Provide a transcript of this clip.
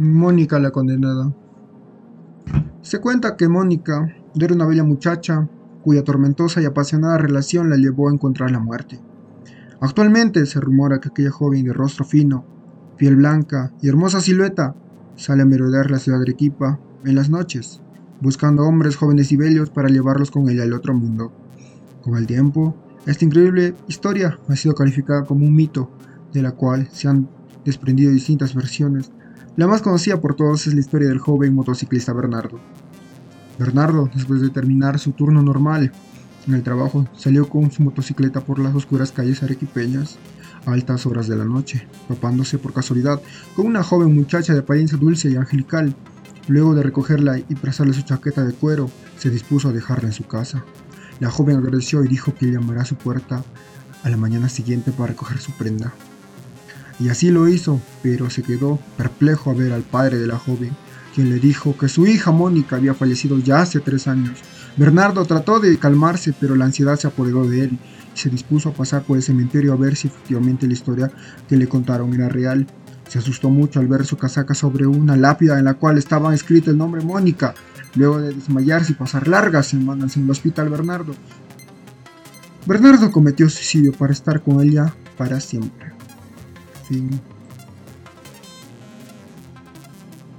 Mónica la condenada. Se cuenta que Mónica era una bella muchacha cuya tormentosa y apasionada relación la llevó a encontrar la muerte. Actualmente se rumora que aquella joven de rostro fino, piel blanca y hermosa silueta sale a merodear la ciudad de Arequipa en las noches, buscando hombres jóvenes y bellos para llevarlos con ella al otro mundo. Con el tiempo, esta increíble historia ha sido calificada como un mito, de la cual se han desprendido distintas versiones la más conocida por todos es la historia del joven motociclista Bernardo. Bernardo, después de terminar su turno normal en el trabajo, salió con su motocicleta por las oscuras calles arequipeñas a altas horas de la noche, topándose por casualidad con una joven muchacha de apariencia dulce y angelical. Luego de recogerla y prestarle su chaqueta de cuero, se dispuso a dejarla en su casa. La joven agradeció y dijo que llamará a su puerta a la mañana siguiente para recoger su prenda. Y así lo hizo, pero se quedó perplejo a ver al padre de la joven, quien le dijo que su hija Mónica había fallecido ya hace tres años. Bernardo trató de calmarse, pero la ansiedad se apoderó de él y se dispuso a pasar por el cementerio a ver si efectivamente la historia que le contaron era real. Se asustó mucho al ver su casaca sobre una lápida en la cual estaba escrito el nombre Mónica. Luego de desmayarse y pasar largas semanas en el hospital Bernardo, Bernardo cometió suicidio para estar con ella para siempre. thing.